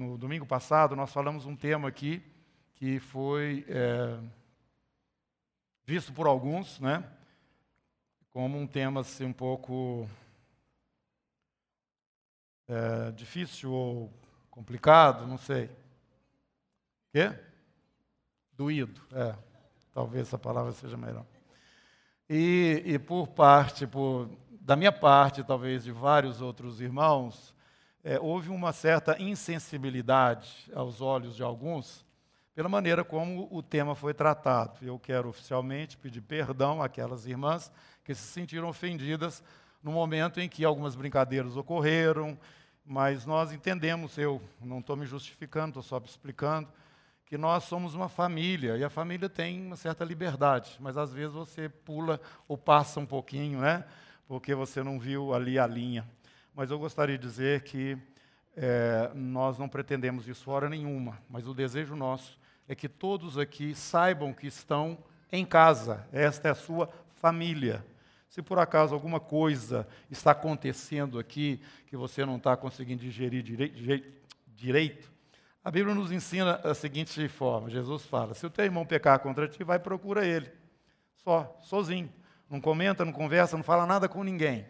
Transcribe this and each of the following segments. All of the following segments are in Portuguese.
no domingo passado, nós falamos um tema aqui que foi é, visto por alguns, né, como um tema assim, um pouco é, difícil ou complicado, não sei. Quê? Doído, é. Talvez essa palavra seja melhor. E, e por parte, por, da minha parte, talvez de vários outros irmãos, é, houve uma certa insensibilidade aos olhos de alguns pela maneira como o tema foi tratado. Eu quero oficialmente pedir perdão àquelas irmãs que se sentiram ofendidas no momento em que algumas brincadeiras ocorreram, mas nós entendemos, eu não estou me justificando, estou só explicando, que nós somos uma família e a família tem uma certa liberdade, mas às vezes você pula ou passa um pouquinho, né? Porque você não viu ali a linha. Mas eu gostaria de dizer que é, nós não pretendemos isso hora nenhuma, mas o desejo nosso é que todos aqui saibam que estão em casa, esta é a sua família. Se por acaso alguma coisa está acontecendo aqui que você não está conseguindo digerir direito, a Bíblia nos ensina a seguinte forma: Jesus fala, se o teu irmão pecar contra ti, vai procura ele, só, sozinho. Não comenta, não conversa, não fala nada com ninguém.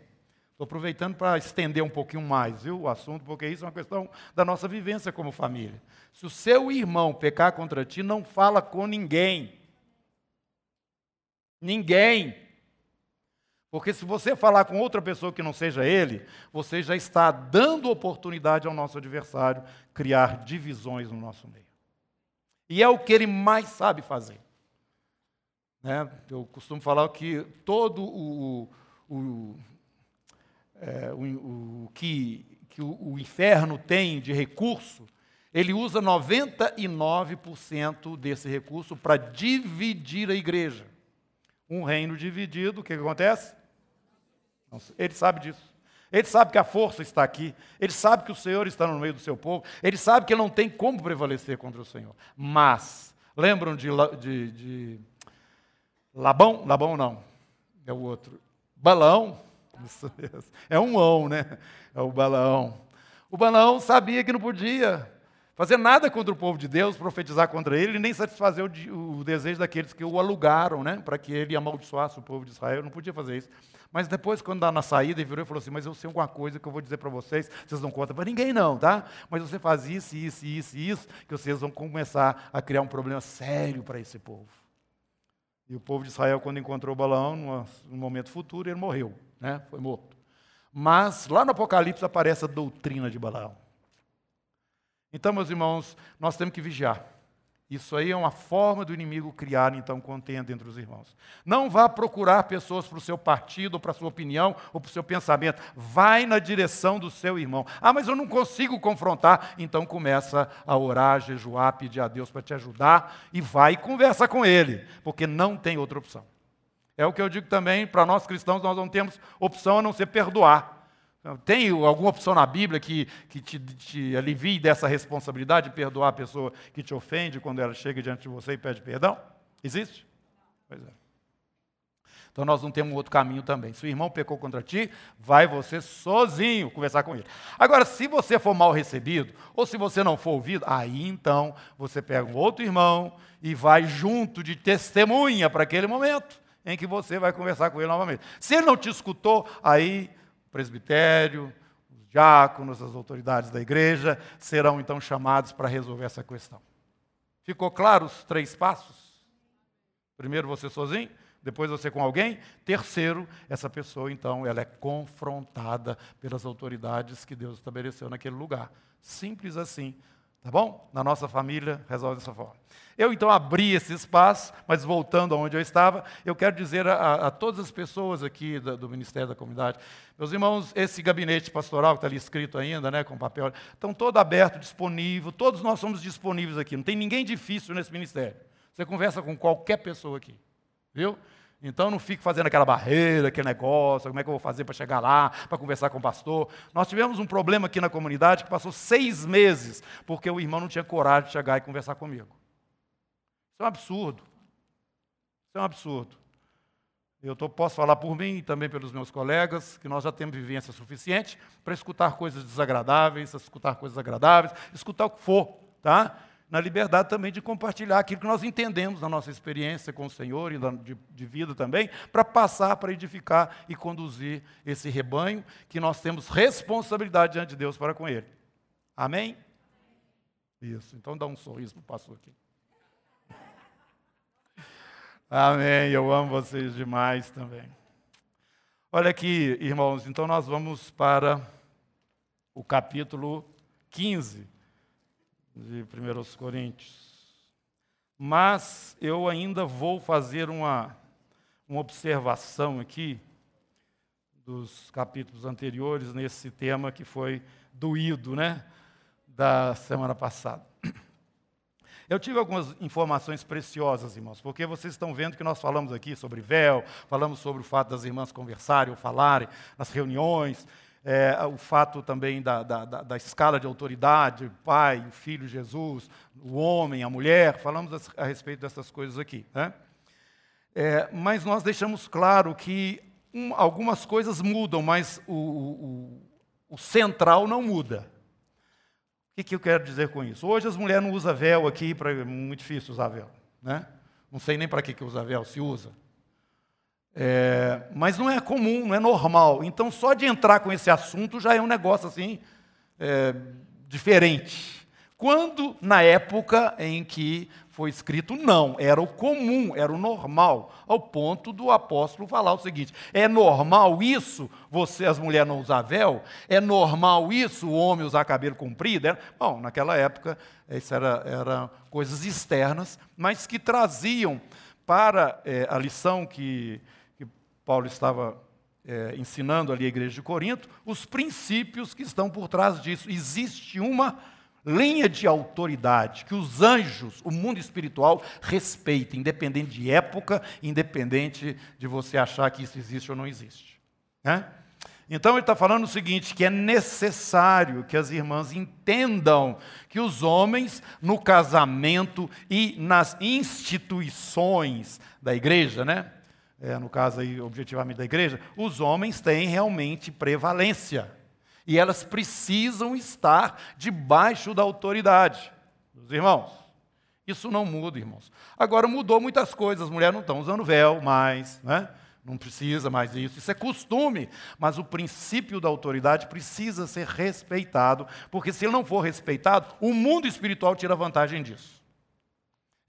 Estou aproveitando para estender um pouquinho mais viu, o assunto, porque isso é uma questão da nossa vivência como família. Se o seu irmão pecar contra ti, não fala com ninguém. Ninguém. Porque se você falar com outra pessoa que não seja ele, você já está dando oportunidade ao nosso adversário criar divisões no nosso meio. E é o que ele mais sabe fazer. Né? Eu costumo falar que todo o, o, é, o, o que, que o, o inferno tem de recurso, ele usa 99% desse recurso para dividir a igreja. Um reino dividido, o que, que acontece? Ele sabe disso. Ele sabe que a força está aqui. Ele sabe que o Senhor está no meio do seu povo. Ele sabe que não tem como prevalecer contra o Senhor. Mas, lembram de, de, de Labão? Labão não. É o outro. Balão. Isso mesmo. É um ão, né? É o Balaão. O Balaão sabia que não podia fazer nada contra o povo de Deus, profetizar contra ele, nem satisfazer o, o desejo daqueles que o alugaram, né? Para que ele amaldiçoasse o povo de Israel. Não podia fazer isso. Mas depois, quando dá na saída, ele virou e falou assim: Mas eu sei alguma coisa que eu vou dizer para vocês, vocês não contam para ninguém, não, tá? Mas você faz isso, isso, isso, isso, que vocês vão começar a criar um problema sério para esse povo. E o povo de Israel, quando encontrou Balaão, num momento futuro, ele morreu, né? foi morto. Mas lá no Apocalipse aparece a doutrina de Balaão. Então, meus irmãos, nós temos que vigiar. Isso aí é uma forma do inimigo criar, então, contenda entre os irmãos. Não vá procurar pessoas para o seu partido, ou para a sua opinião, ou para o seu pensamento. Vai na direção do seu irmão. Ah, mas eu não consigo confrontar. Então começa a orar, jejuar, pedir a Deus para te ajudar e vai e conversa com ele, porque não tem outra opção. É o que eu digo também, para nós cristãos, nós não temos opção a não ser perdoar. Tem alguma opção na Bíblia que, que te, te, alivie dessa responsabilidade de perdoar a pessoa que te ofende quando ela chega diante de você e pede perdão? Existe? Pois é. Então nós não temos outro caminho também. Se o irmão pecou contra ti, vai você sozinho conversar com ele. Agora, se você for mal recebido, ou se você não for ouvido, aí então você pega um outro irmão e vai junto de testemunha para aquele momento em que você vai conversar com ele novamente. Se ele não te escutou, aí presbitério, os diáconos, as autoridades da igreja serão então chamados para resolver essa questão. Ficou claro os três passos? Primeiro você sozinho, depois você com alguém, terceiro, essa pessoa então ela é confrontada pelas autoridades que Deus estabeleceu naquele lugar. Simples assim. Tá bom? Na nossa família, resolve dessa forma. Eu então abri esse espaço, mas voltando aonde eu estava, eu quero dizer a, a todas as pessoas aqui do, Ministério da Comunidade, meus irmãos, esse gabinete pastoral que está ali escrito ainda, né, com papel, estão todo aberto, disponível, todos nós somos disponíveis aqui, não tem ninguém difícil nesse ministério. Você conversa com qualquer pessoa aqui, viu? Então não fique fazendo aquela barreira, aquele negócio, como é que eu vou fazer para chegar lá, para conversar com o pastor. Nós tivemos um problema aqui na comunidade que passou seis meses, porque o irmão não tinha coragem de chegar e conversar comigo. Isso é um absurdo. Isso é um absurdo. Eu tô, posso falar por mim e também pelos meus colegas, que nós já temos vivência suficiente para escutar coisas desagradáveis, escutar coisas agradáveis, escutar o que for, tá? Na liberdade também de compartilhar aquilo que nós entendemos na nossa experiência com o Senhor e de, vida também, para passar, para edificar e conduzir esse rebanho que nós temos responsabilidade diante de Deus para com ele. Amém? Isso, então dá um sorriso para o pastor aqui. Amém. Eu amo vocês demais também. Olha aqui, irmãos, então nós vamos para o capítulo 15 de 1 Coríntios. Mas eu ainda vou fazer uma, uma observação aqui dos capítulos anteriores nesse tema que foi doído, né? Da semana passada. Eu tive algumas informações preciosas, irmãos, porque vocês estão vendo que nós falamos aqui sobre véu, falamos sobre o fato das irmãs conversarem ou falarem nas reuniões, é, o fato também da, da, da, escala de autoridade, pai, o filho Jesus, o homem, a mulher, falamos a, respeito dessas coisas aqui. Né? É, mas nós deixamos claro que um, algumas coisas mudam, mas o, o, o central não muda. O que, que eu quero dizer com isso? Hoje as mulheres não usam véu aqui, pra, é muito difícil usar véu. Né? Não sei nem para que, que usa véu, se usa. É, mas não é comum, não é normal. Então, só de entrar com esse assunto já é um negócio assim, é, diferente. Quando, na época em que foi escrito não, era o comum, era o normal, ao ponto do apóstolo falar o seguinte: é normal isso, você, as mulheres não usar véu? É normal isso, o homem usar cabelo comprido? Bom, naquela época, isso era, era coisas externas, mas que traziam para é, a lição que Paulo estava é, ensinando ali à igreja de Corinto, os princípios que estão por trás disso. Existe uma linha de autoridade que os anjos, o mundo espiritual, respeitem, independente de época, independente de você achar que isso existe ou não existe. Né? Então ele está falando o seguinte: que é necessário que as irmãs entendam que os homens, no casamento e nas instituições da igreja, né? É, no caso aí, objetivamente da igreja, os homens têm realmente prevalência e elas precisam estar debaixo da autoridade dos irmãos. Isso não muda, irmãos. Agora mudou muitas coisas, as mulheres não estão usando véu mais, né? Não precisa mais disso, isso é costume, mas o princípio da autoridade precisa ser respeitado, porque se ele não for respeitado, o mundo espiritual tira vantagem disso.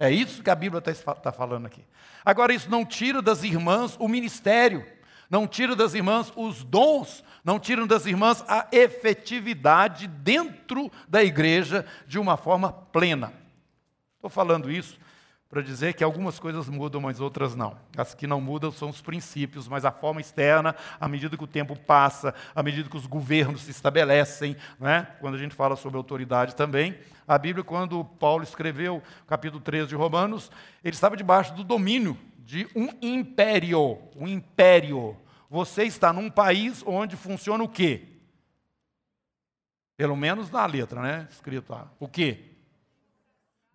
É isso que a Bíblia está tá falando aqui. Agora, isso não tira das irmãs o ministério não tiram das irmãs os dons, não tiram das irmãs a efetividade dentro da igreja de uma forma plena. Estou falando isso para dizer que algumas coisas mudam, mas outras não. As que não mudam são os princípios, mas a forma externa, à medida que o tempo passa, à medida que os governos se estabelecem, né? quando a gente fala sobre autoridade também, a Bíblia, quando Paulo escreveu capítulo 13 de Romanos, ele estava debaixo do domínio de um império, um império. Você está num país onde funciona o quê? Pelo menos na letra, né? Escrito lá. O quê?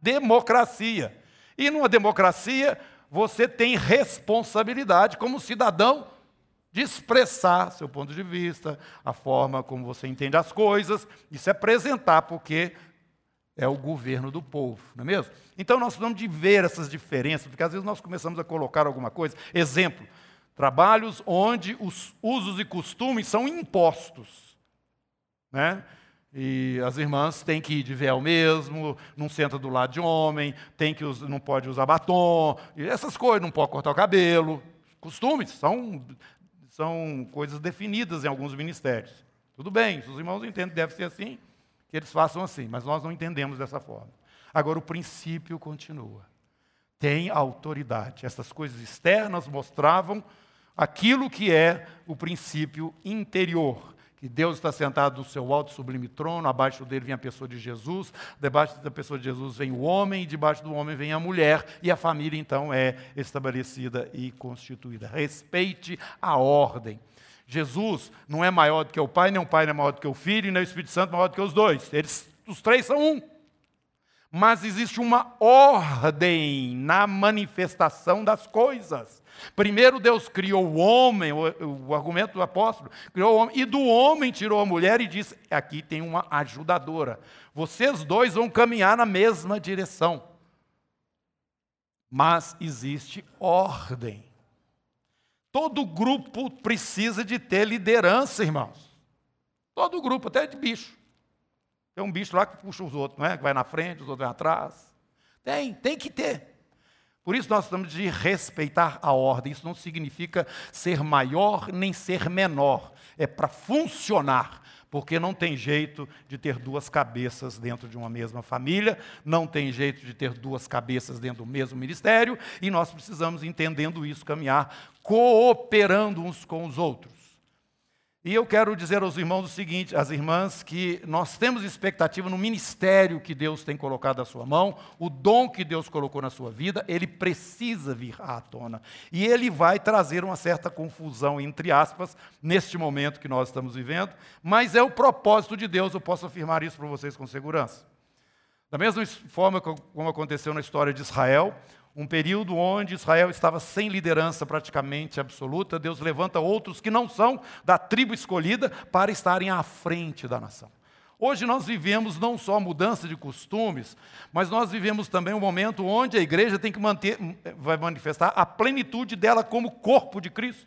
Democracia. E numa democracia, você tem responsabilidade como cidadão de expressar seu ponto de vista, a forma como você entende as coisas, e se apresentar, porque é o governo do povo, não é mesmo? Então nós precisamos de ver essas diferenças, porque às vezes nós começamos a colocar alguma coisa. Exemplo, trabalhos onde os usos e costumes são impostos. Né? E as irmãs têm que ir de véu mesmo, não senta do lado de homem, tem que não pode usar batom, essas coisas, não pode cortar o cabelo. Costumes são, são coisas definidas em alguns ministérios. Tudo bem, os irmãos entendem que deve ser assim, que eles façam assim, mas nós não entendemos dessa forma. Agora, o princípio continua. Tem autoridade. Essas coisas externas mostravam aquilo que é o princípio interior. Que Deus está sentado no seu alto sublime trono, abaixo dele vem a pessoa de Jesus, debaixo da pessoa de Jesus vem o homem, e debaixo do homem vem a mulher, e a família então é estabelecida e constituída. Respeite a ordem. Jesus não é maior do que o Pai, nem o Pai não é maior do que o Filho, nem o Espírito Santo é maior do que os dois. Eles, os três são um. mas existe uma ordem na manifestação das coisas. Primeiro Deus criou o homem, o, o, argumento do apóstolo, criou o homem, e do homem tirou a mulher e disse: aqui tem uma ajudadora. Vocês dois vão caminhar na mesma direção. Mas existe ordem. Todo grupo precisa de ter liderança, irmãos. Todo grupo, até de bicho. Tem um bicho lá que puxa os outros, não é? Que vai na frente, os outros vão atrás. Tem, tem que ter. Por isso nós temos de respeitar a ordem. Isso não significa ser maior nem ser menor. É para funcionar. Porque não tem jeito de ter duas cabeças dentro de uma mesma família, não tem jeito de ter duas cabeças dentro do mesmo ministério, e nós precisamos, entendendo isso, caminhar cooperando uns com os outros. E eu quero dizer aos irmãos o seguinte, às irmãs, que nós temos expectativa no ministério que Deus tem colocado à sua mão, o dom que Deus colocou na sua vida, ele precisa vir à tona. E ele vai trazer uma certa confusão, entre aspas, neste momento que nós estamos vivendo, mas é o propósito de Deus, eu posso afirmar isso para vocês com segurança. Da mesma forma como aconteceu na história de Israel, um período onde Israel estava sem liderança praticamente absoluta, Deus levanta outros que não são da tribo escolhida para estarem à frente da nação. Hoje nós vivemos não só mudança de costumes, mas nós vivemos também um momento onde a igreja tem que manter, vai manifestar a plenitude dela como corpo de Cristo.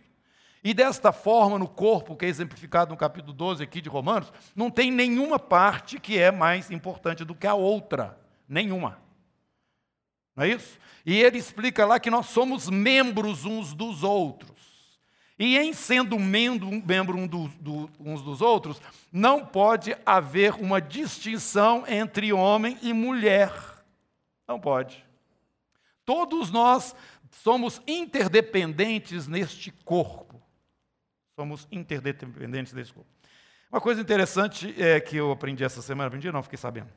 E desta forma, no corpo, que é exemplificado no capítulo 12 aqui de Romanos, não tem nenhuma parte que é mais importante do que a outra. Nenhuma. Não é isso? E ele explica lá que nós somos membros uns dos outros. E em sendo membro, membro um do, do, uns dos outros, não pode haver uma distinção entre homem e mulher. Não pode. Todos nós somos interdependentes neste corpo. Somos interdependentes neste corpo. Uma coisa interessante é que eu aprendi essa semana, aprendi não, fiquei sabendo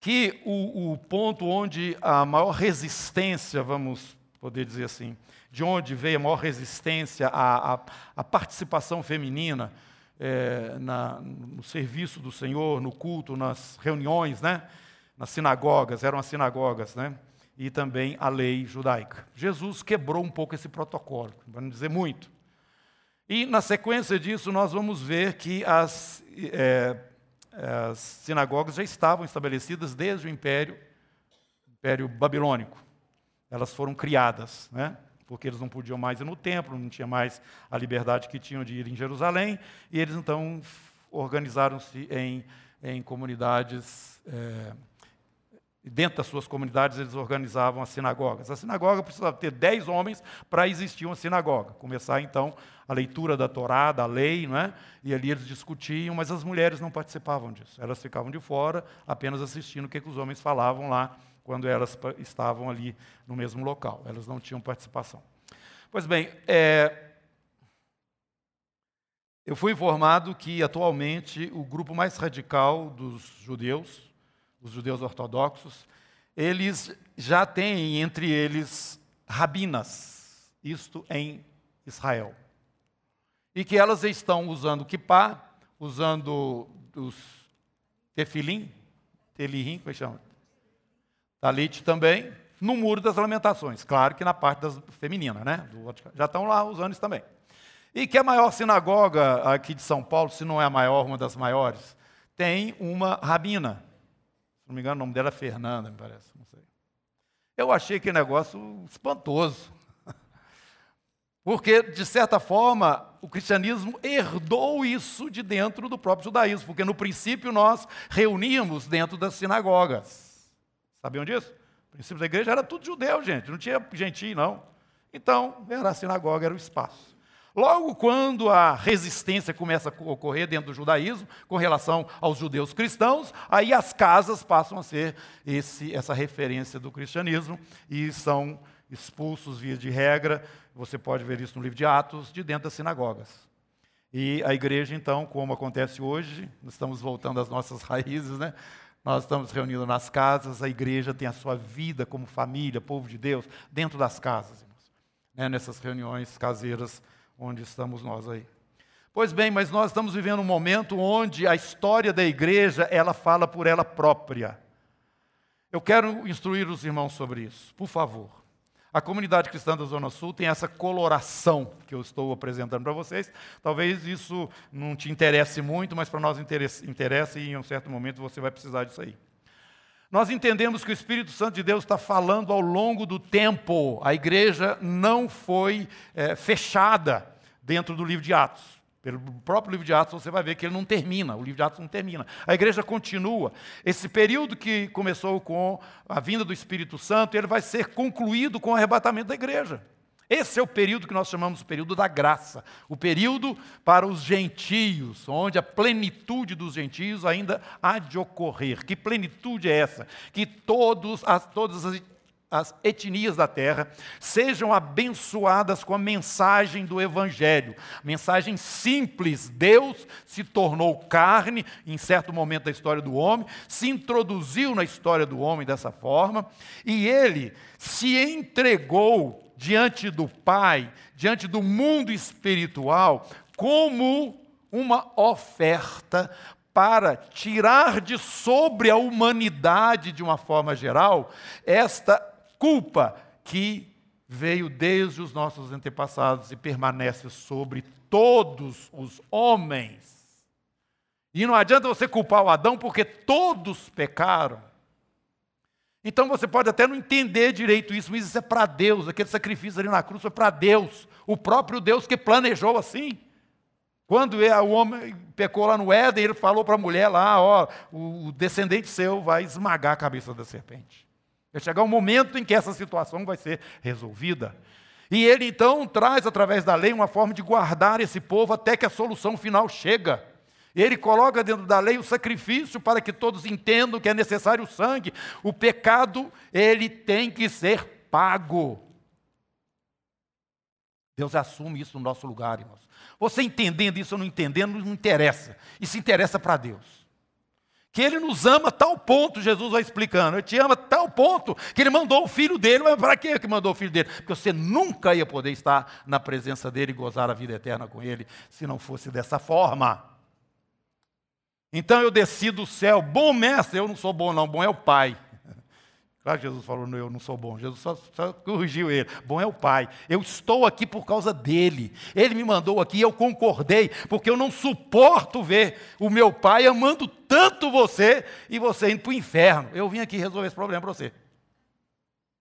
que o, o ponto onde a maior resistência, vamos poder dizer assim, de onde veio a maior resistência à, à, à participação feminina é, na, no serviço do Senhor, no culto, nas reuniões, né? nas sinagogas, eram as sinagogas, né? e também a lei judaica. Jesus quebrou um pouco esse protocolo, para não dizer muito. E na sequência disso, nós vamos ver que as é, as sinagogas já estavam estabelecidas desde o Império, Império Babilônico. Elas foram criadas, né? porque eles não podiam mais ir no templo, não tinha mais a liberdade que tinham de ir em Jerusalém, e eles então organizaram-se em, em comunidades é, dentro das suas comunidades, eles organizavam as sinagogas. A sinagoga precisava ter dez homens para existir uma sinagoga. Começar, então, a leitura da Torá, da lei, não é? e ali eles discutiam, mas as mulheres não participavam disso. Elas ficavam de fora, apenas assistindo o que, que os homens falavam lá, quando elas estavam ali no mesmo local. Elas não tinham participação. Pois bem, é, eu fui informado que, atualmente, o grupo mais radical dos judeus, os judeus ortodoxos, eles já têm entre eles rabinas, isto em Israel. E que elas estão usando kippah, usando os tefilim, telihim, como é que chama? Talit também, no Muro das Lamentações. Claro que na parte das, feminina, né? já estão lá usando isso também. E que a maior sinagoga aqui de São Paulo, se não é a maior, uma das maiores, tem uma rabina, se não me engano, o nome dela é Fernanda, me parece. Não sei. Eu achei que negócio espantoso. Porque, de certa forma, o cristianismo herdou isso de dentro do próprio judaísmo, porque no princípio nós reuníamos dentro das sinagogas. Sabiam disso? O princípio da igreja era tudo judeu, gente, não tinha gentil, não. Então, era a sinagoga, era o espaço. Logo quando a resistência começa a ocorrer dentro do judaísmo, com relação aos judeus cristãos, aí as casas passam a ser esse, essa referência do cristianismo e são expulsos, via de regra, você pode ver isso no livro de Atos, de dentro das sinagogas. E a igreja, então, como acontece hoje, estamos voltando às nossas raízes, né? Nós estamos reunidos nas casas, a igreja tem a sua vida como família, povo de Deus, dentro das casas, irmãos, né? nessas reuniões caseiras onde estamos nós aí. Pois bem, mas nós estamos vivendo um momento onde a história da igreja, ela fala por ela própria. Eu quero instruir os irmãos sobre isso, por favor. A comunidade cristã da Zona Sul tem essa coloração que eu estou apresentando para vocês. Talvez isso não te interesse muito, mas para nós interessa e em um certo momento você vai precisar disso aí. Nós entendemos que o Espírito Santo de Deus está falando ao longo do tempo. A igreja não foi é, fechada dentro do livro de Atos. Pelo próprio livro de Atos você vai ver que ele não termina, o livro de Atos não termina. A igreja continua. Esse período que começou com a vinda do Espírito Santo, ele vai ser concluído com o arrebatamento da igreja. Esse é o período que nós chamamos de período da graça, o período para os gentios, onde a plenitude dos gentios ainda há de ocorrer. Que plenitude é essa? Que todos, as, todas as, as etnias da terra sejam abençoadas com a mensagem do Evangelho. Mensagem simples: Deus se tornou carne em certo momento da história do homem, se introduziu na história do homem dessa forma, e ele se entregou diante do Pai, diante do mundo espiritual, como uma oferta para tirar de sobre a humanidade, de uma forma geral, esta culpa que veio desde os nossos antepassados e permanece sobre todos os homens. E não adianta você culpar o Adão, porque todos pecaram. Então você pode até não entender direito isso, mas isso é para Deus. Aquele sacrifício ali na cruz foi para Deus. O próprio Deus que planejou assim. Quando o homem pecou lá no Éden, ele falou para a mulher lá: ó, o descendente seu vai esmagar a cabeça da serpente. Vai chegar um momento em que essa situação vai ser resolvida. E ele então traz através da lei uma forma de guardar esse povo até que a solução final chega. Ele coloca dentro da lei o sacrifício para que todos entendam que é necessário o sangue. O pecado, ele tem que ser pago. Deus assume isso no nosso lugar, irmãos. Você entendendo isso ou não entendendo, não interessa. Isso interessa para Deus. Que Ele nos ama a tal ponto, Jesus vai explicando. Ele te ama a tal ponto que Ele mandou o filho dele. Mas para que Ele mandou o filho dele? Porque você nunca ia poder estar na presença dele e gozar a vida eterna com Ele se não fosse dessa forma. Então eu desci do céu, bom mestre, eu não sou bom não, bom é o Pai. Claro Jesus falou, não, eu não sou bom. Jesus só, só, corrigiu ele. Bom é o Pai. Eu estou aqui por causa dele. Ele me mandou aqui e eu concordei, porque eu não suporto ver o meu Pai amando tanto você e você indo para o inferno. Eu vim aqui resolver esse problema para você.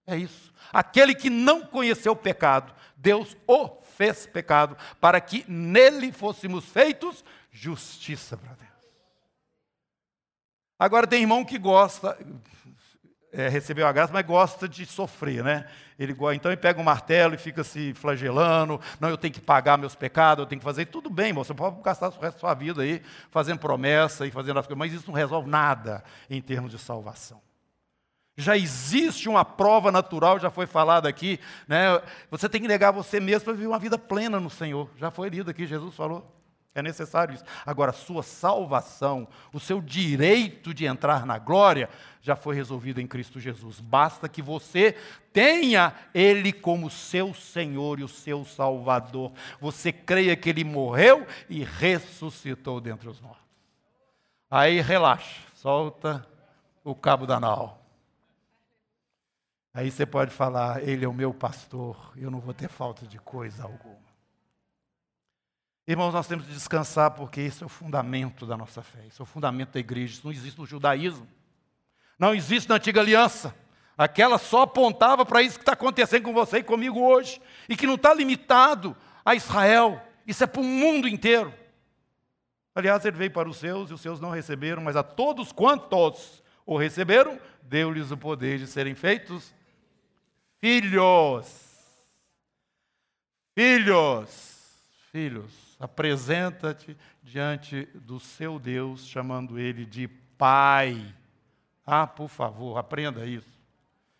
É isso. Aquele que não conheceu o pecado, Deus o fez pecado, para que nele fôssemos feitos justiça para Deus. Agora tem irmão que gosta, é, recebeu a graça, mas gosta de sofrer, né? Ele, então ele pega um martelo e fica se flagelando, não, eu tenho que pagar meus pecados, eu tenho que fazer, tudo bem, irmão, você pode gastar o resto da sua vida aí, fazendo promessa e fazendo as coisas, mas isso não resolve nada em termos de salvação. Já existe uma prova natural, já foi falado aqui, né? Você tem que negar você mesmo para viver uma vida plena no Senhor. Já foi lido aqui, Jesus falou. É necessário isso. Agora, a sua salvação, o seu direito de entrar na glória, já foi resolvido em Cristo Jesus. Basta que você tenha Ele como seu Senhor e o seu Salvador. Você creia que Ele morreu e ressuscitou dentre os mortos. Aí relaxa, solta o cabo da nau. Aí você pode falar: Ele é o meu pastor, eu não vou ter falta de coisa alguma. Irmãos, nós temos que descansar porque esse é o fundamento da nossa fé, esse é o fundamento da igreja. Isso não existe no judaísmo, não existe na antiga aliança. Aquela só apontava para isso que está acontecendo com você e comigo hoje, e que não está limitado a Israel, isso é para o mundo inteiro. Aliás, ele veio para os seus e os seus não receberam, mas a todos quantos o receberam, deu-lhes o poder de serem feitos filhos. Filhos. Filhos apresenta-te diante do seu Deus, chamando ele de Pai. Ah, por favor, aprenda isso.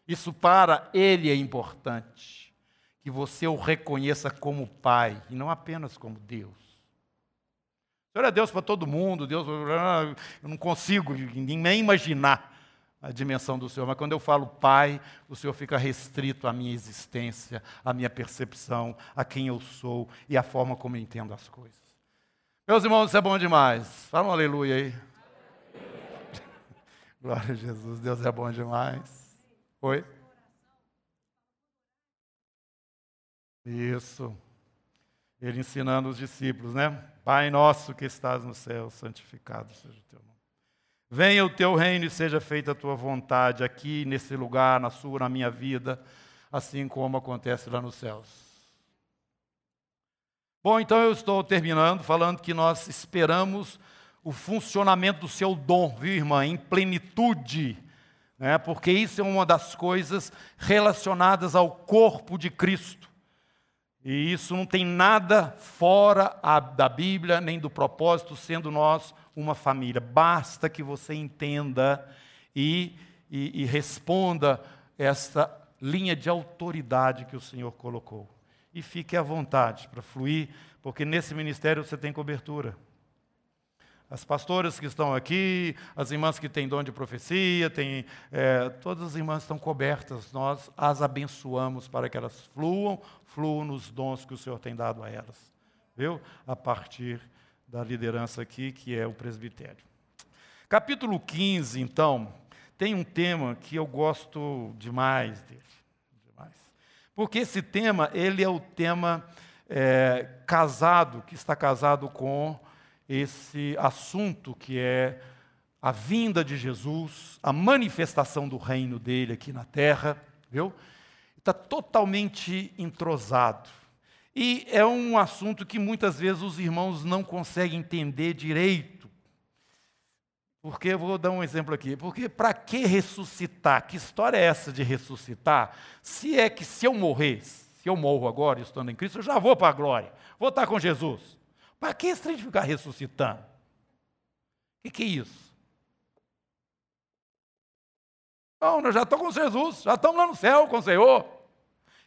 Isso para ele é importante. Que você o reconheça como Pai e não apenas como Deus. O Senhor é Deus para todo mundo, Deus, eu não consigo nem imaginar a dimensão do Senhor, mas quando eu falo Pai, o Senhor fica restrito à minha existência, à minha percepção, a quem eu sou e à forma como eu entendo as coisas. Meus irmãos, isso é bom demais. Fala um aleluia aí. Glória a Jesus, Deus é bom demais. Oi? Isso. Ele ensinando os discípulos, né? Pai nosso que estás no céu, santificado seja o teu nome. Venha o teu reino e seja feita a tua vontade aqui, nesse lugar, na sua, na minha vida, assim como acontece lá nos céus. Bom, então eu estou terminando falando que nós esperamos o funcionamento do seu dom, viu, irmã, em plenitude, né? porque isso é uma das coisas relacionadas ao corpo de Cristo. E isso não tem nada fora da Bíblia, nem do propósito, sendo nós uma família. Basta que você entenda e, e, e responda essa linha de autoridade que o Senhor colocou. E fique à vontade para fluir, porque nesse ministério você tem cobertura as pastoras que estão aqui, as irmãs que têm dom de profecia, tem, é, todas as irmãs estão cobertas, nós as abençoamos para que elas fluam, fluam nos dons que o Senhor tem dado a elas, viu? A partir da liderança aqui, que é o presbitério. Capítulo 15, então, tem um tema que eu gosto demais dele, demais. porque esse tema, ele é o tema é, casado, que está casado com esse assunto que é a vinda de Jesus, a manifestação do reino dele aqui na terra, viu? Está totalmente entrosado. E é um assunto que muitas vezes os irmãos não conseguem entender direito. Porque eu vou dar um exemplo aqui. Porque para que ressuscitar? Que história é essa de ressuscitar? Se é que se eu morrer, se eu morro agora estando em Cristo, eu já vou para a glória. Vou estar com Jesus. Para que de ficar ressuscitando? O que, que é isso? Não, nós já estamos com Jesus, já estamos lá no céu com o Senhor.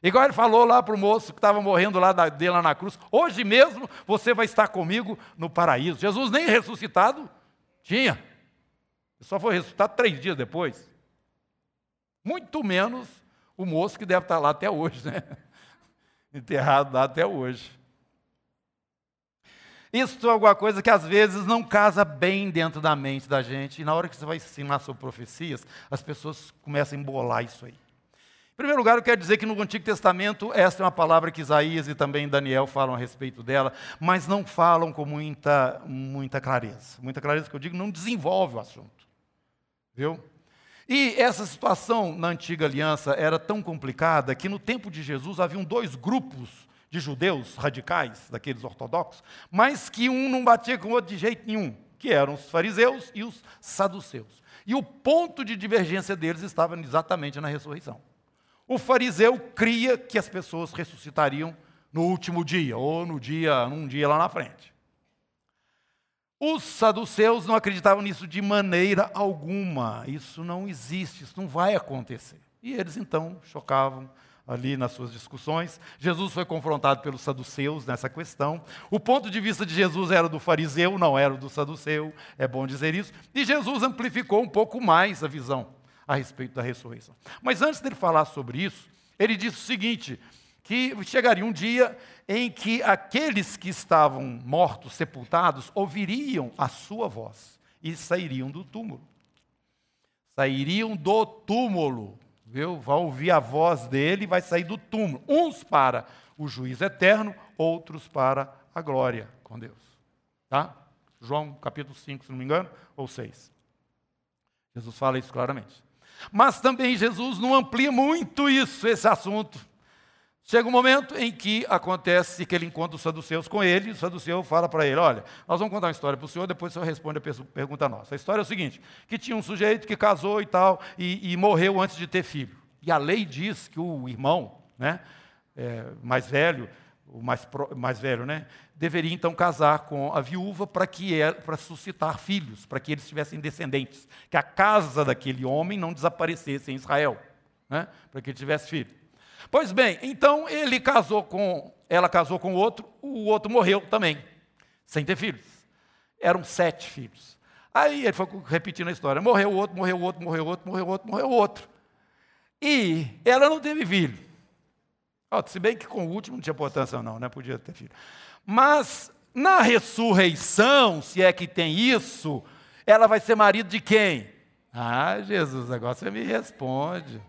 Igual ele falou lá para o moço que estava morrendo lá dele lá na cruz, hoje mesmo você vai estar comigo no paraíso. Jesus nem ressuscitado tinha. Só foi ressuscitado três dias depois. Muito menos o moço que deve estar lá até hoje, né? Enterrado lá até hoje. Isso é alguma coisa que às vezes não casa bem dentro da mente da gente. E na hora que você vai ensinar sobre profecias, as pessoas começam a embolar isso aí. Primeiro lugar, eu quero dizer que no Antigo Testamento, essa é uma palavra que Isaías e também Daniel falam a respeito dela, mas não falam com muita, muita clareza. Muita clareza que eu digo, não desenvolve o assunto. Viu? E essa situação na antiga aliança era tão complicada que no tempo de Jesus haviam dois grupos de judeus radicais, daqueles ortodoxos, mas que um não batia com o outro de jeito nenhum, que eram os fariseus e os saduceus. E o ponto de divergência deles estava exatamente na ressurreição. O fariseu cria que as pessoas ressuscitariam no último dia, ou no dia, num dia lá na frente. Os saduceus não acreditavam nisso de maneira alguma. Isso não existe, isso não vai acontecer. E eles então chocavam ali nas suas discussões. Jesus foi confrontado pelos saduceus nessa questão. O ponto de vista de Jesus era do fariseu, não era do saduceu, é bom dizer isso. E Jesus amplificou um pouco mais a visão a respeito da ressurreição. Mas antes dele falar sobre isso, ele disse o seguinte: que chegaria um dia em que aqueles que estavam mortos, sepultados, ouviriam a sua voz e sairiam do túmulo. Sairiam do túmulo viu? Vai ouvir a voz dele e vai sair do túmulo. Uns para o juízo eterno, outros para a glória com Deus. Tá? João capítulo 5, se não me engano, ou 6. Jesus fala isso claramente. Mas também Jesus não amplia muito isso, esse assunto. Chega um momento em que acontece que ele encontra os saduceus com ele, e o saduceu fala para ele: Olha, nós vamos contar uma história para o senhor, depois o senhor responde a pergunta nossa. A história é o seguinte: que tinha um sujeito que casou e tal, e, e morreu antes de ter filho. E a lei diz que o irmão, né, é, mais velho, o mais, pro, mais velho, né, deveria então casar com a viúva para que é, para suscitar filhos, para que eles tivessem descendentes, que a casa daquele homem não desaparecesse em Israel, né, para que ele tivesse filho. Pois bem, então ele casou com, ela casou com o outro, o outro morreu também, sem ter filhos. Eram sete filhos. Aí ele foi repetindo a história: morreu o outro, morreu o outro, morreu o outro, morreu o outro, morreu outro. E ela não teve filho. Se bem que com o último não tinha importância, não, né? Podia ter filho. Mas na ressurreição, se é que tem isso, ela vai ser marido de quem? Ah, Jesus, agora você me responde.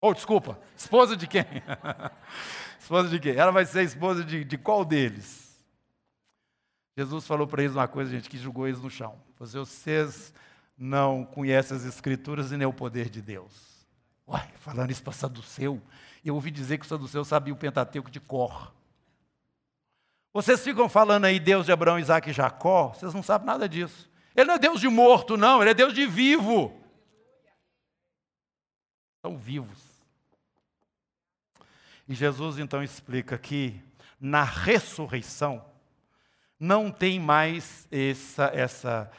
Ou, oh, desculpa, esposa de quem? esposa de quem? Ela vai ser esposa de, de qual deles? Jesus falou para eles uma coisa, gente, que jogou eles no chão. Vocês não conhecem as Escrituras e nem o poder de Deus. Uai, falando isso para Saduceu, eu ouvi dizer que o Saduceu sabia o Pentateuco de cor. Vocês ficam falando aí Deus de Abraão, Isaac e Jacó, vocês não sabem nada disso. Ele não é Deus de morto, não, ele é Deus de vivo. São vivos. E Jesus então explica que na ressurreição não tem mais essa, essa,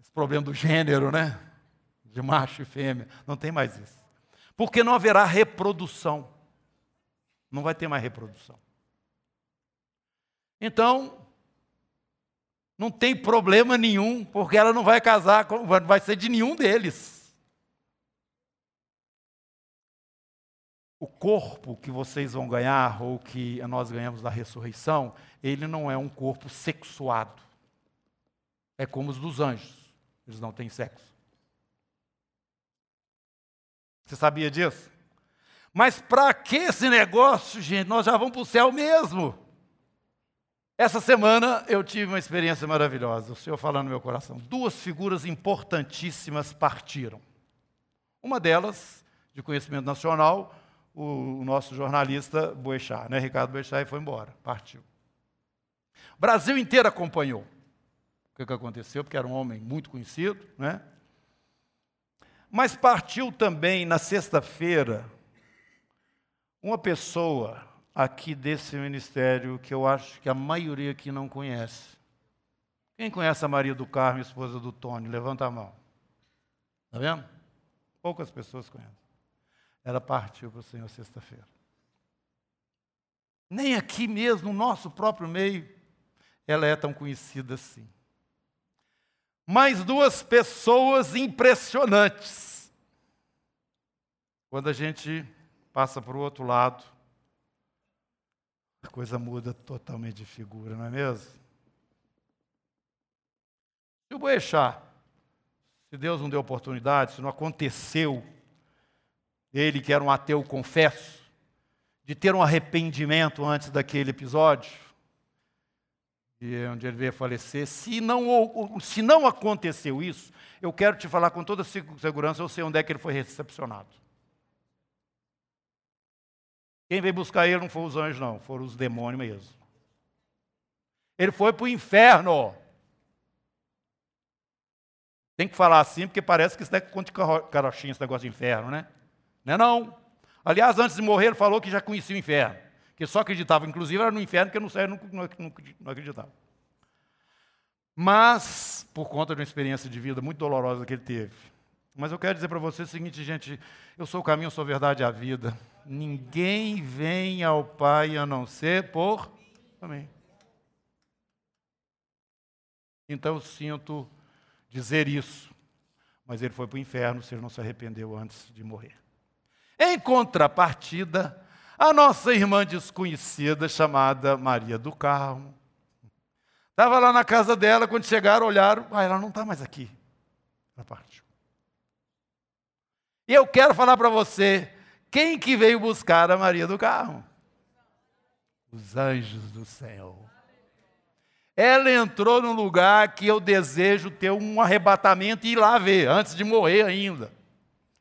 esse problema do gênero, né? De macho e fêmea. Não tem mais isso. Porque não haverá reprodução. Não vai ter mais reprodução. Então, não tem problema nenhum, porque ela não vai casar, vai ser de nenhum deles. o corpo que vocês vão ganhar, ou que nós ganhamos da ressurreição, ele não é um corpo sexuado. É como os dos anjos. Eles não têm sexo. Você sabia disso? Mas para que esse negócio, gente? Nós já vamos para o céu mesmo. Essa semana eu tive uma experiência maravilhosa. O Senhor falando no meu coração. Duas figuras importantíssimas partiram. Uma delas, de conhecimento nacional, o, nosso jornalista Boechat, né? Ricardo Boechat, foi embora, partiu. O Brasil inteiro acompanhou o que, que aconteceu, porque era um homem muito conhecido, né? Mas partiu também na sexta-feira uma pessoa aqui desse ministério que eu acho que a maioria aqui não conhece. Quem conhece a Maria do Carmo, esposa do Tony? Levanta a mão. Está vendo? Poucas pessoas conhecem ela partiu para o Senhor sexta-feira. Nem aqui mesmo, no nosso próprio meio, ela é tão conhecida assim. Mais duas pessoas impressionantes. Quando a gente passa para o outro lado, a coisa muda totalmente de figura, não é mesmo? Se o Boechat, se Deus não deu oportunidade, se não aconteceu ele que era um ateu confesso, de ter um arrependimento antes daquele episódio, e onde ele veio falecer. Se não, se não aconteceu isso, eu quero te falar com toda segurança, eu sei onde é que ele foi recepcionado. Quem veio buscar ele não foram os anjos, não, foram os demônios mesmo. Ele foi para o inferno. Tem que falar assim, porque parece que isso é conta de carochinha, esse negócio de inferno, né? Não é não. Aliás, antes de morrer, ele falou que já conhecia o inferno. Que só acreditava, inclusive, era no inferno, que no céu não, não, não acreditava. Mas, por conta de uma experiência de vida muito dolorosa que ele teve. Mas eu quero dizer para você o seguinte, gente: eu sou o caminho, sou a verdade e a vida. Ninguém vem ao Pai a não ser por mim. Então eu sinto dizer isso. Mas ele foi para o inferno se ele não se arrependeu antes de morrer. Em contrapartida, a nossa irmã desconhecida, chamada Maria do Carmo, estava lá na casa dela, quando chegaram, olharam, ah, ela não está mais aqui. Ela partiu. E eu quero falar para você, quem que veio buscar a Maria do Carmo? Os anjos do céu. Ela entrou num lugar que eu desejo ter um arrebatamento e ir lá ver, antes de morrer ainda.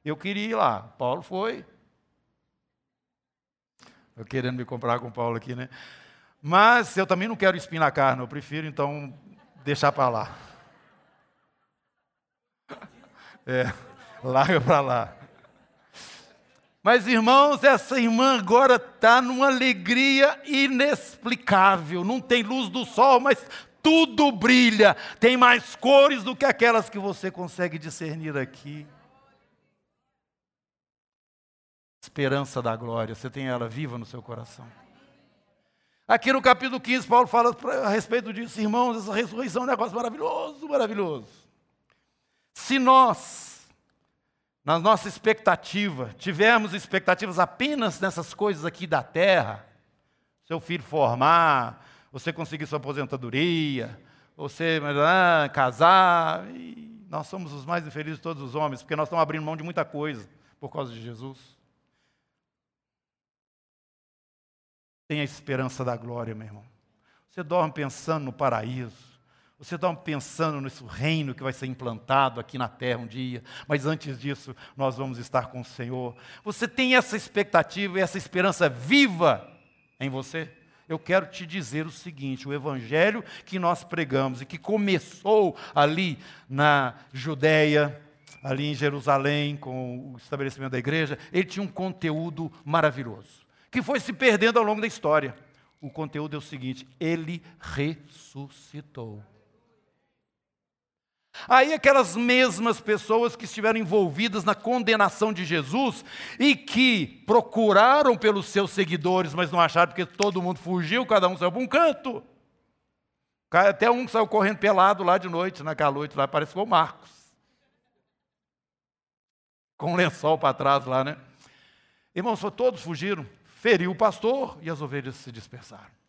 Eu queria ir lá. Paulo foi. Eu querendo me comprar com Paulo aqui, né? Mas eu também não quero espinhar na carne, eu prefiro então deixar para lá. É, larga para lá. Mas irmãos, essa irmã agora está numa alegria inexplicável. Não tem luz do sol, mas tudo brilha. Tem mais cores do que aquelas que você consegue discernir aqui esperança da glória, você tem ela viva no seu coração. Aqui no capítulo 15, Paulo fala a respeito disso, irmãos, essa ressurreição é um negócio maravilhoso, maravilhoso. Se nós, na nossa expectativa, tivermos expectativas apenas nessas coisas aqui da terra, seu filho formar, você conseguir sua aposentadoria, você ah, casar. E nós somos os mais infelizes de todos os homens, porque nós estamos abrindo mão de muita coisa por causa de Jesus. Tenha a esperança da glória, meu irmão. Você dorme pensando no paraíso. Você está pensando nesse reino que vai ser implantado aqui na terra um dia, mas antes disso nós vamos estar com o Senhor. Você tem essa expectativa e essa esperança viva em você? Eu quero te dizer o seguinte: o evangelho que nós pregamos e que começou ali na Judéia, ali em Jerusalém, com o estabelecimento da igreja, ele tinha um conteúdo maravilhoso, que foi se perdendo ao longo da história. O conteúdo é o seguinte: ele ressuscitou. Aí aquelas mesmas pessoas que estiveram envolvidas na condenação de Jesus e que procuraram pelos seus seguidores, mas não acharam porque todo mundo fugiu, cada um saiu para um canto. Até um saiu correndo pelado lá de noite, naquela noite lá, parece que foi o Marcos. Com um lençol para trás lá, né? Irmãos, todos fugiram, feriu o pastor e as ovelhas se dispersaram.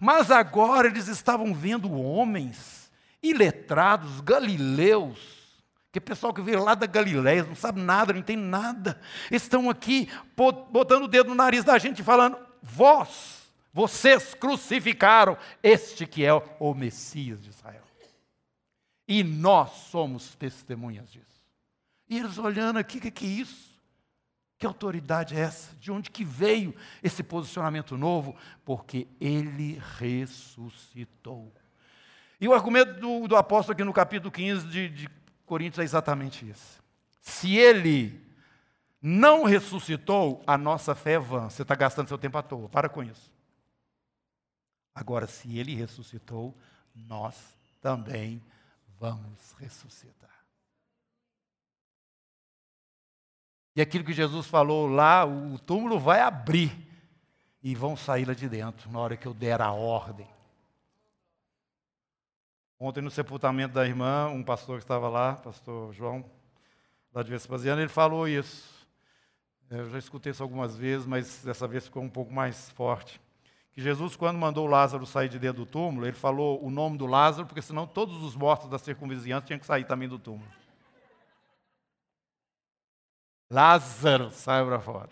Mas agora eles estavam vendo homens iletrados, galileus, que é pessoal que veio lá da Galileia, não sabe nada, não entende nada, estão aqui botando o dedo no nariz da gente falando: vós, vocês crucificaram este que é o Messias de Israel. E nós somos testemunhas disso. E eles olhando aqui, o que, que é isso? Que autoridade é essa? De onde que veio esse posicionamento novo? Porque ele ressuscitou. E o argumento do, do apóstolo aqui no capítulo 15 de, de Coríntios é exatamente isso. Se ele não ressuscitou, a nossa fé é vã. Você está gastando seu tempo à toa. Para com isso. Agora, se ele ressuscitou, nós também vamos ressuscitar. E aquilo que Jesus falou lá, o túmulo vai abrir e vão sair lá de dentro na hora que eu der a ordem. Ontem, no sepultamento da irmã, um pastor que estava lá, pastor João, lá de Vespasiano, ele falou isso. Eu já escutei isso algumas vezes, mas dessa vez ficou um pouco mais forte. Que Jesus, quando mandou Lázaro sair de dentro do túmulo, ele falou o nome do Lázaro, porque senão todos os mortos da circunvizinhança tinham que sair também do túmulo. Lázaro, sai para fora.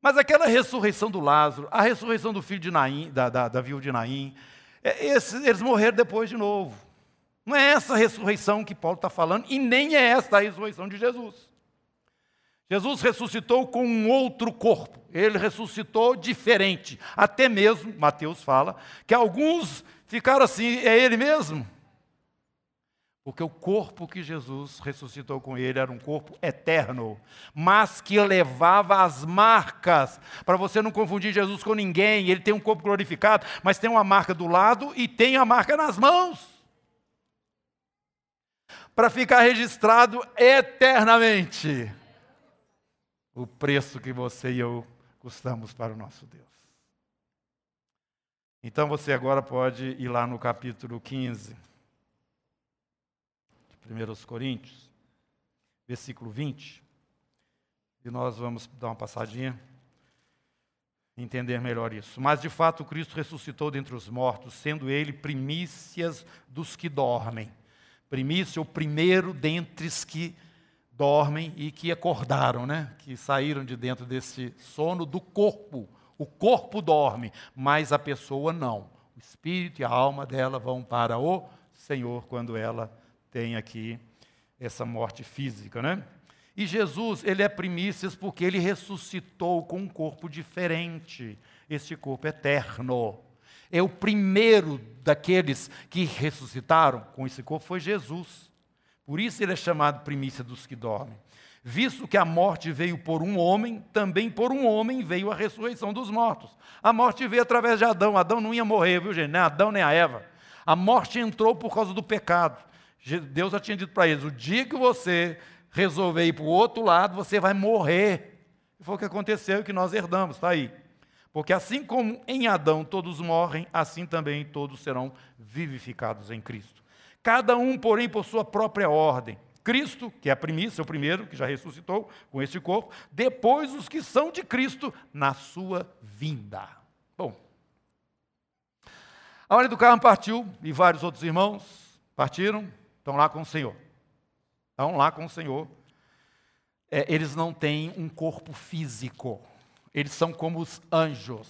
Mas aquela ressurreição do Lázaro, a ressurreição do filho de Naim, da, da, da viúva de Naim, é, eles morreram depois de novo. Não é essa ressurreição que Paulo está falando, e nem é esta a ressurreição de Jesus. Jesus ressuscitou com um outro corpo, ele ressuscitou diferente. Até mesmo, Mateus fala, que alguns ficaram assim: é ele mesmo? Porque o corpo que Jesus ressuscitou com ele era um corpo eterno, mas que levava as marcas, para você não confundir Jesus com ninguém. Ele tem um corpo glorificado, mas tem uma marca do lado e tem a marca nas mãos. Para ficar registrado eternamente o preço que você e eu custamos para o nosso Deus. Então você agora pode ir lá no capítulo 15. 1 Coríntios, versículo 20. E nós vamos dar uma passadinha, entender melhor isso. Mas de fato Cristo ressuscitou dentre os mortos, sendo ele primícias dos que dormem. Primícia, o primeiro dentre os que dormem e que acordaram, né? Que saíram de dentro desse sono do corpo. O corpo dorme, mas a pessoa não. O espírito e a alma dela vão para o Senhor quando ela tem aqui essa morte física, né? E Jesus, ele é primícias porque ele ressuscitou com um corpo diferente, este corpo eterno. É o primeiro daqueles que ressuscitaram com esse corpo foi Jesus. Por isso ele é chamado primícia dos que dormem. Visto que a morte veio por um homem, também por um homem veio a ressurreição dos mortos. A morte veio através de Adão. Adão não ia morrer, viu gente? Nem Adão nem a Eva. A morte entrou por causa do pecado. Deus já tinha dito para eles: o dia que você resolver ir para o outro lado, você vai morrer. Foi o que aconteceu e que nós herdamos, está aí. Porque assim como em Adão todos morrem, assim também todos serão vivificados em Cristo. Cada um, porém, por sua própria ordem. Cristo, que é a primícia, o primeiro, que já ressuscitou com este corpo, depois os que são de Cristo na sua vinda. Bom, A hora do carro partiu e vários outros irmãos partiram, estão lá com o Senhor. Estão lá com o Senhor. É, eles não têm um corpo físico, eles são como os anjos.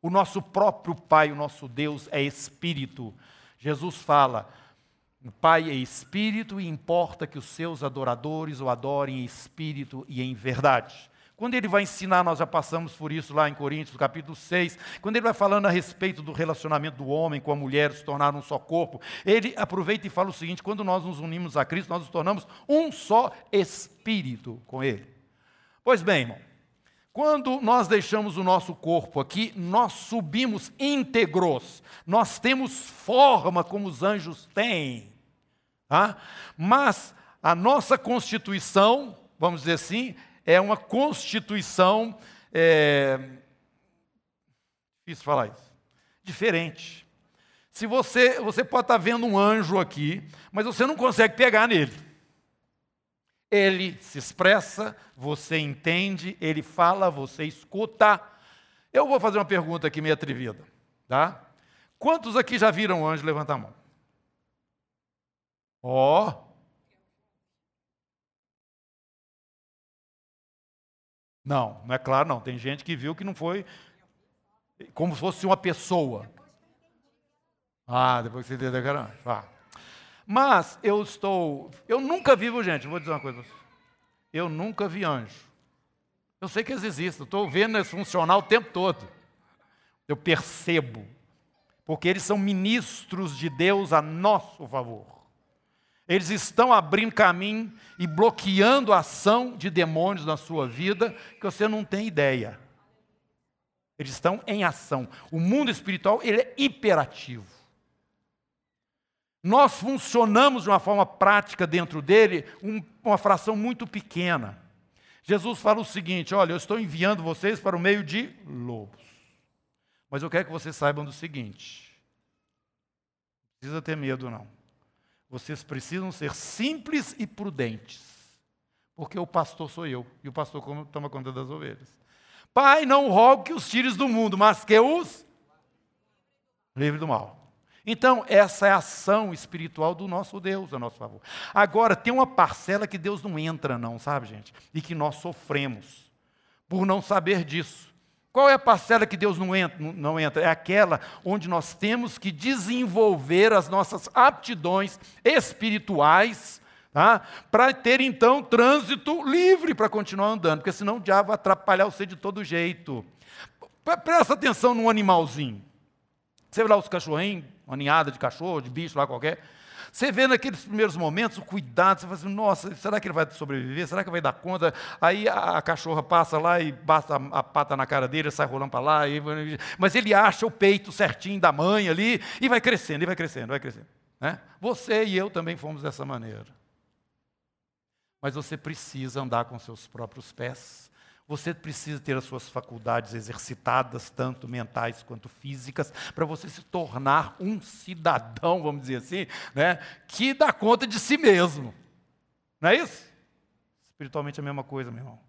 O nosso próprio Pai, o nosso Deus, é espírito. Jesus fala: o Pai é espírito e importa que os seus adoradores o adorem em espírito e em verdade. Quando ele vai ensinar, nós já passamos por isso lá em Coríntios, capítulo 6, quando ele vai falando a respeito do relacionamento do homem com a mulher, se tornar um só corpo, ele aproveita e fala o seguinte: quando nós nos unimos a Cristo, nós nos tornamos um só espírito com ele. Pois bem, irmão, quando nós deixamos o nosso corpo aqui, nós subimos íntegros, nós temos forma como os anjos têm, tá? mas a nossa constituição, vamos dizer assim, é uma constituição, é, difícil falar isso, diferente. Se você, você pode estar vendo um anjo aqui, mas você não consegue pegar nele. Ele se expressa, você entende, ele fala, você escuta. Eu vou fazer uma pergunta aqui meio atrevida, tá? Quantos aqui já viram um anjo? Levanta a mão. Ó, oh, Não, não é claro, não. Tem gente que viu que não foi como se fosse uma pessoa. Ah, depois que você entendeu, cara. Ah. Mas eu estou. Eu nunca vi, gente, vou dizer uma coisa. Eu nunca vi anjo. Eu sei que eles existem, estou vendo eles funcionar o tempo todo. Eu percebo. Porque eles são ministros de Deus a nosso favor. Eles estão abrindo caminho e bloqueando a ação de demônios na sua vida que você não tem ideia. Eles estão em ação. O mundo espiritual ele é hiperativo. Nós funcionamos de uma forma prática dentro dele, um, uma fração muito pequena. Jesus fala o seguinte: olha, eu estou enviando vocês para o meio de lobos. Mas eu quero que vocês saibam do seguinte: não precisa ter medo, não. Vocês precisam ser simples e prudentes, porque o pastor sou eu, e o pastor toma conta das ovelhas. Pai, não rogo que os tires do mundo, mas que os livre do mal. Então, essa é a ação espiritual do nosso Deus a nosso favor. Agora, tem uma parcela que Deus não entra, não, sabe, gente? E que nós sofremos por não saber disso. Qual é a parcela que Deus não entra, não entra? É aquela onde nós temos que desenvolver as nossas aptidões espirituais tá? para ter então trânsito livre para continuar andando, porque senão o diabo vai atrapalhar você de todo jeito. Presta atenção num animalzinho. Você vê lá os cachorrinhos, uma ninhada de cachorro, de bicho lá qualquer. Você vê naqueles primeiros momentos o cuidado, você fala assim, nossa, será que ele vai sobreviver? Será que vai dar conta? Aí a, cachorra passa lá e basta a, a, pata na cara dele, sai rolando para lá, e, mas ele acha o peito certinho da mãe ali e vai crescendo, e vai crescendo, vai crescendo. Né? Você e eu também fomos dessa maneira. Mas você precisa andar com seus próprios pés. Você precisa ter as suas faculdades exercitadas, tanto mentais quanto físicas, para você se tornar um cidadão, vamos dizer assim, né, que dá conta de si mesmo. Não é isso? Espiritualmente é a mesma coisa, meu irmão.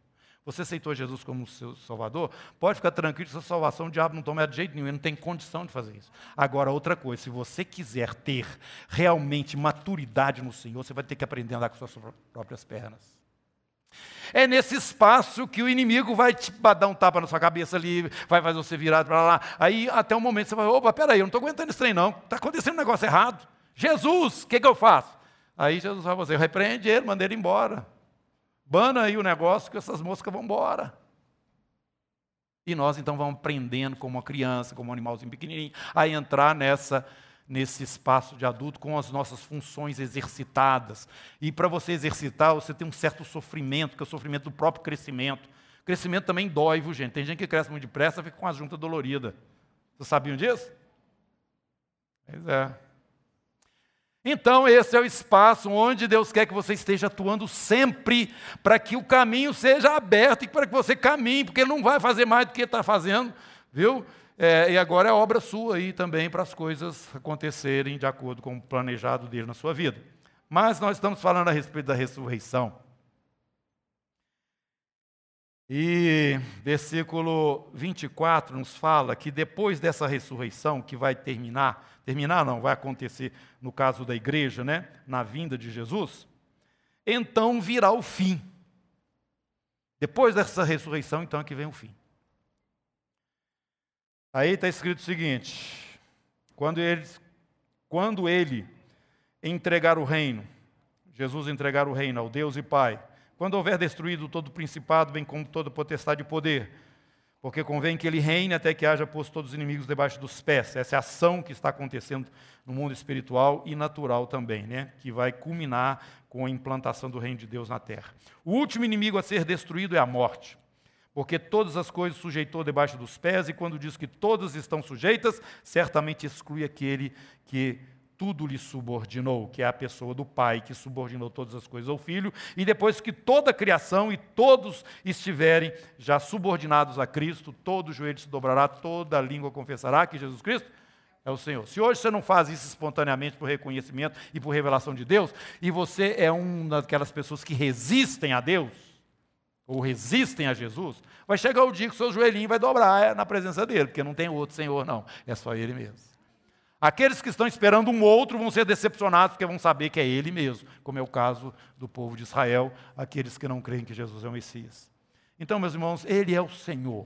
Você aceitou Jesus como seu Salvador? Pode ficar tranquilo, sua salvação o diabo não toma de jeito nenhum, ele não tem condição de fazer isso. Agora, outra coisa, se você quiser ter realmente maturidade no Senhor, você vai ter que aprender a andar com suas próprias pernas. É nesse espaço que o inimigo vai te dar um tapa na sua cabeça ali, vai fazer você virar para lá. Aí até um momento você vai, opa, peraí, eu não estou aguentando esse trem não, está acontecendo um negócio errado. Jesus, o que, que eu faço? Aí Jesus vai você, repreende ele, manda ele embora. Bana aí o negócio que essas moscas vão embora. E nós então vamos aprendendo como uma criança, como um animalzinho pequenininho, a entrar nessa nesse espaço de adulto com as nossas funções exercitadas. E para você exercitar, você tem um certo sofrimento, que é o sofrimento do próprio crescimento. O crescimento também dói, viu, gente? Tem gente que cresce muito depressa fica com a junta dolorida. Vocês sabiam disso? Pois é. Então, esse é o espaço onde Deus quer que você esteja atuando sempre, para que o caminho seja aberto e para que você caminhe, porque Ele não vai fazer mais do que está fazendo, viu? É, e agora é obra sua aí também para as coisas acontecerem de acordo com o planejado dele na sua vida. Mas nós estamos falando a respeito da ressurreição. E versículo 24 nos fala que depois dessa ressurreição, que vai terminar, terminar não, vai acontecer no caso da igreja, né, na vinda de Jesus, então virá o fim. Depois dessa ressurreição, então é que vem o fim. Aí está escrito o seguinte: quando ele, quando ele entregar o reino, Jesus entregar o reino ao Deus e Pai, quando houver destruído todo o principado, bem como toda potestade e poder, porque convém que ele reine até que haja posto todos os inimigos debaixo dos pés. Essa é a ação que está acontecendo no mundo espiritual e natural também, né? que vai culminar com a implantação do reino de Deus na terra. O último inimigo a ser destruído é a morte, porque todas as coisas sujeitou debaixo dos pés, e quando diz que todas estão sujeitas, certamente exclui aquele que tudo lhe subordinou, que é a pessoa do Pai que subordinou todas as coisas ao Filho, e depois que toda a criação e todos estiverem já subordinados a Cristo, todo joelho se dobrará, toda língua confessará que Jesus Cristo é o Senhor. Se hoje você não faz isso espontaneamente por reconhecimento e por revelação de Deus, e você é uma daquelas pessoas que resistem a Deus, ou resistem a Jesus, vai chegar o dia que o seu joelhinho vai dobrar na presença dele, porque não tem outro Senhor, não, é só Ele mesmo. Aqueles que estão esperando um outro vão ser decepcionados porque vão saber que é ele mesmo, como é o caso do povo de Israel, aqueles que não creem que Jesus é o Messias. Então, meus irmãos, ele é o Senhor.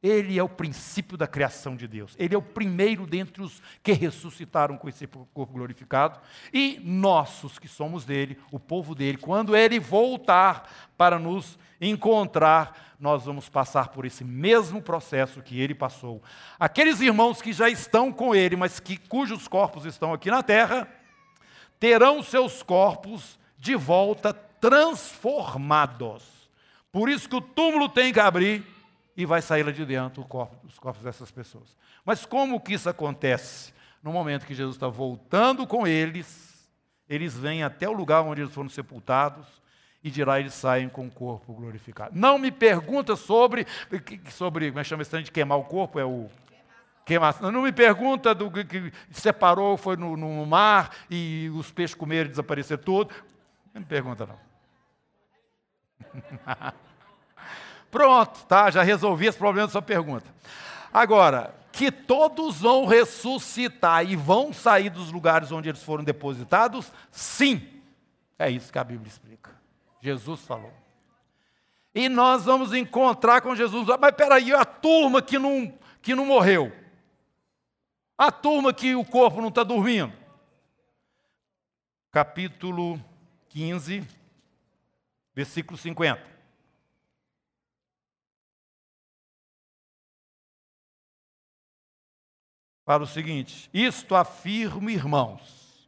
Ele é o princípio da criação de Deus. Ele é o primeiro dentre os que ressuscitaram com esse corpo glorificado. E nossos que somos dele, o povo dele, quando ele voltar para nos encontrar, nós vamos passar por esse mesmo processo que ele passou. Aqueles irmãos que já estão com ele, mas que cujos corpos estão aqui na terra, terão seus corpos de volta transformados. Por isso que o túmulo tem que abrir e vai sair lá de dentro corpo, os corpos dessas pessoas. Mas como que isso acontece? No momento que Jesus está voltando com eles, eles vêm até o lugar onde eles foram sepultados, e de lá eles saem com o corpo glorificado. Não me pergunta sobre, sobre como é que chama esse de queimar o corpo, é o queimação. Não me pergunta do que separou, foi no, no mar e os peixes comeram e desapareceram tudo. Não me pergunta não. Pronto, tá? Já resolvi esse problema da sua pergunta. Agora, que todos vão ressuscitar e vão sair dos lugares onde eles foram depositados? Sim. É isso que a Bíblia explica. Jesus falou. E nós vamos encontrar com Jesus. Mas peraí, a turma que não, que não morreu. A turma que o corpo não está dormindo. Capítulo 15, versículo 50. Fala o seguinte: Isto afirmo, irmãos,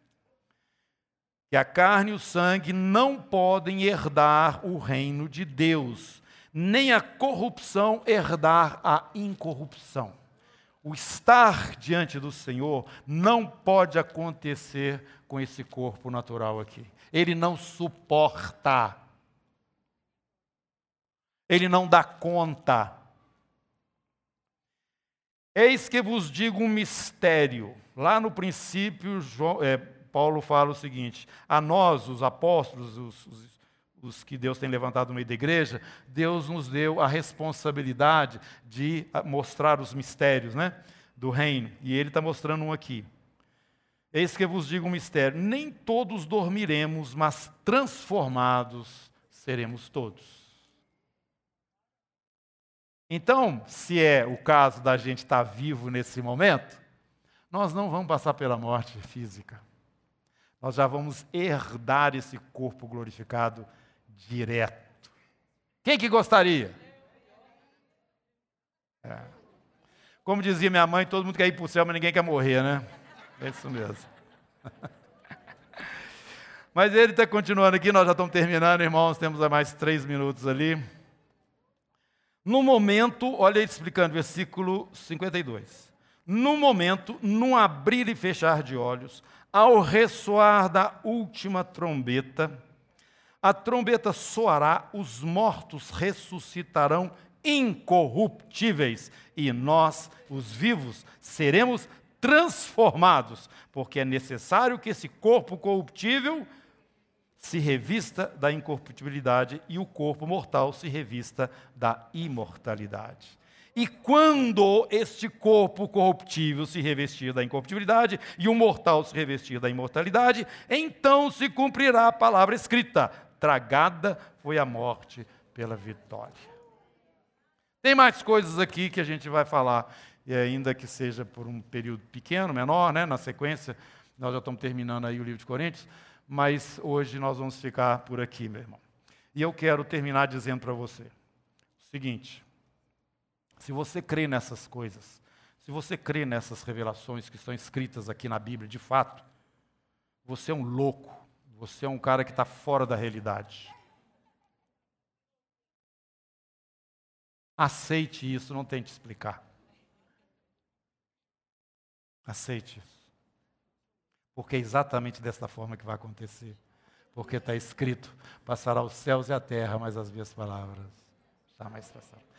que a carne e o sangue não podem herdar o reino de Deus, nem a corrupção herdar a incorrupção. O estar diante do Senhor não pode acontecer com esse corpo natural aqui. Ele não suporta. Ele não dá conta. Eis que vos digo um mistério. Lá no princípio, João, é, Paulo fala o seguinte: a nós, os apóstolos, os, os, os, que Deus tem levantado no meio da igreja, Deus nos deu a responsabilidade de mostrar os mistérios né, do reino. E ele está mostrando um aqui. Eis que vos digo um mistério: nem todos dormiremos, mas transformados seremos todos. Então, se é o caso da gente estar vivo nesse momento, nós não vamos passar pela morte física. Nós já vamos herdar esse corpo glorificado direto. Quem que gostaria? É. Como dizia minha mãe, todo mundo quer ir para o céu, mas ninguém quer morrer, né? É isso mesmo. Mas ele está continuando aqui, nós já estamos terminando, irmãos, temos mais três minutos ali. No momento, olha ele explicando, versículo 52. No momento, num abrir e fechar de olhos, ao ressoar da última trombeta, a trombeta soará, os mortos ressuscitarão incorruptíveis, e nós, os vivos, seremos transformados, porque é necessário que esse corpo corruptível se revista da incorruptibilidade e o corpo mortal se revista da imortalidade. E quando este corpo corruptível se revestir da incorruptibilidade e o mortal se revestir da imortalidade, então se cumprirá a palavra escrita: tragada foi a morte pela vitória. Tem mais coisas aqui que a gente vai falar, e ainda que seja por um período pequeno, menor, né, na sequência, nós já estamos terminando aí o livro de Coríntios, mas hoje nós vamos ficar por aqui, meu irmão. E eu quero terminar dizendo para você o seguinte: se você crê nessas coisas, se você crê nessas revelações que estão escritas aqui na Bíblia, de fato, você é um louco, você é um cara que está fora da realidade. Aceite isso, não tente explicar. Aceite isso. Porque é exatamente desta forma que vai acontecer. Porque está escrito: passará os céus e a terra, mas as minhas palavras jamais passarão.